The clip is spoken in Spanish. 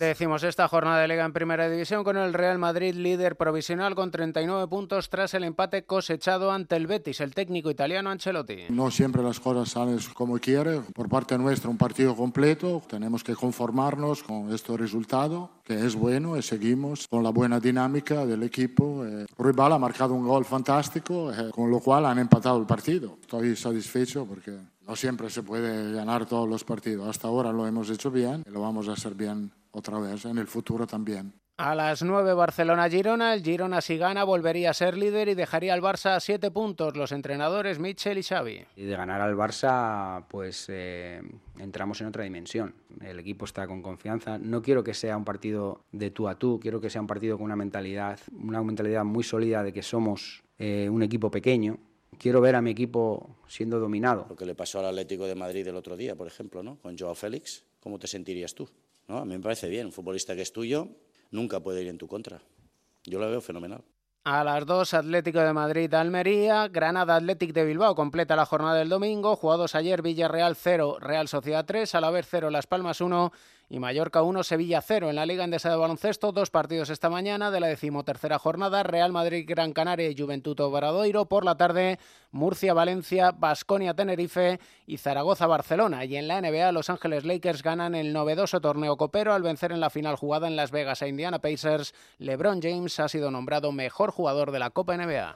Decimos esta jornada de Liga en Primera División con el Real Madrid líder provisional con 39 puntos tras el empate cosechado ante el Betis, el técnico italiano Ancelotti. No siempre las cosas salen como quiere. Por parte nuestra un partido completo. Tenemos que conformarnos con este resultado, que es bueno y seguimos con la buena dinámica del equipo. Rival ha marcado un gol fantástico, eh, con lo cual han empatado el partido. Estoy satisfecho porque no siempre se puede ganar todos los partidos. Hasta ahora lo hemos hecho bien y lo vamos a hacer bien otra vez en el futuro también. A las 9 Barcelona-Girona, el Girona si gana volvería a ser líder y dejaría al Barça a 7 puntos, los entrenadores Mitchell y Xavi. Y de ganar al Barça, pues eh, entramos en otra dimensión. El equipo está con confianza. No quiero que sea un partido de tú a tú, quiero que sea un partido con una mentalidad, una mentalidad muy sólida de que somos eh, un equipo pequeño. Quiero ver a mi equipo siendo dominado. Lo que le pasó al Atlético de Madrid el otro día, por ejemplo, ¿no? con Joao Félix, ¿cómo te sentirías tú? ¿no? A mí me parece bien, un futbolista que es tuyo nunca puede ir en tu contra. Yo lo veo fenomenal. A las 2, Atlético de Madrid, Almería, Granada Athletic de Bilbao completa la jornada del domingo, jugados ayer Villarreal 0, Real Sociedad 3, vez 0, Las Palmas 1 y Mallorca 1, Sevilla 0. En la Liga Endesa de Baloncesto, dos partidos esta mañana de la decimotercera jornada, Real Madrid, Gran Canaria y Juventud Obradoiro. Por la tarde, Murcia, Valencia, Basconia, Tenerife y Zaragoza, Barcelona. Y en la NBA, Los Ángeles Lakers ganan el novedoso torneo copero al vencer en la final jugada en Las Vegas a Indiana Pacers. LeBron James ha sido nombrado mejor jugador de la Copa NBA.